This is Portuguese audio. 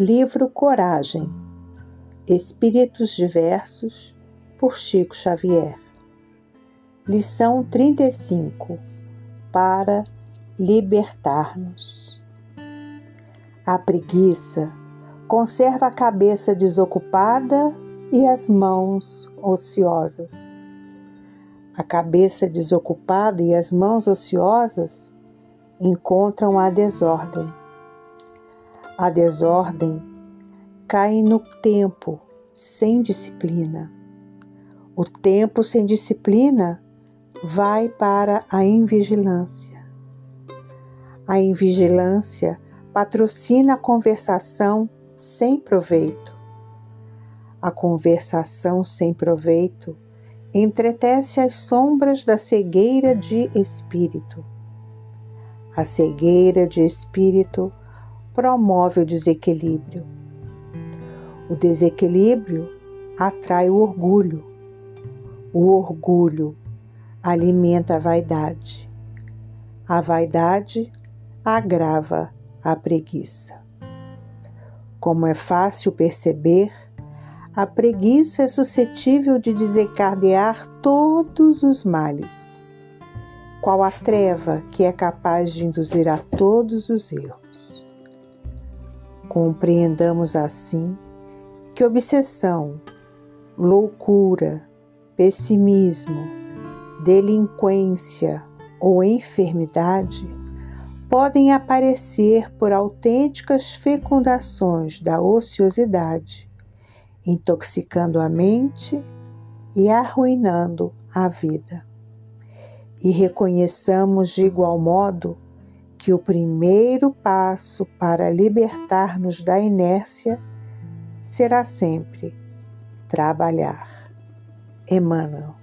Livro Coragem Espíritos Diversos, por Chico Xavier. Lição 35 Para libertar-nos. A preguiça conserva a cabeça desocupada e as mãos ociosas. A cabeça desocupada e as mãos ociosas encontram a desordem. A desordem cai no tempo sem disciplina. O tempo sem disciplina vai para a invigilância. A invigilância patrocina a conversação sem proveito. A conversação sem proveito entretece as sombras da cegueira de espírito. A cegueira de espírito promove o desequilíbrio. O desequilíbrio atrai o orgulho. O orgulho alimenta a vaidade. A vaidade agrava a preguiça. Como é fácil perceber, a preguiça é suscetível de desencadear todos os males, qual a treva que é capaz de induzir a todos os erros. Compreendamos assim que obsessão, loucura, pessimismo, delinquência ou enfermidade podem aparecer por autênticas fecundações da ociosidade, intoxicando a mente e arruinando a vida. E reconheçamos de igual modo que o primeiro passo para libertar-nos da inércia será sempre trabalhar. Emmanuel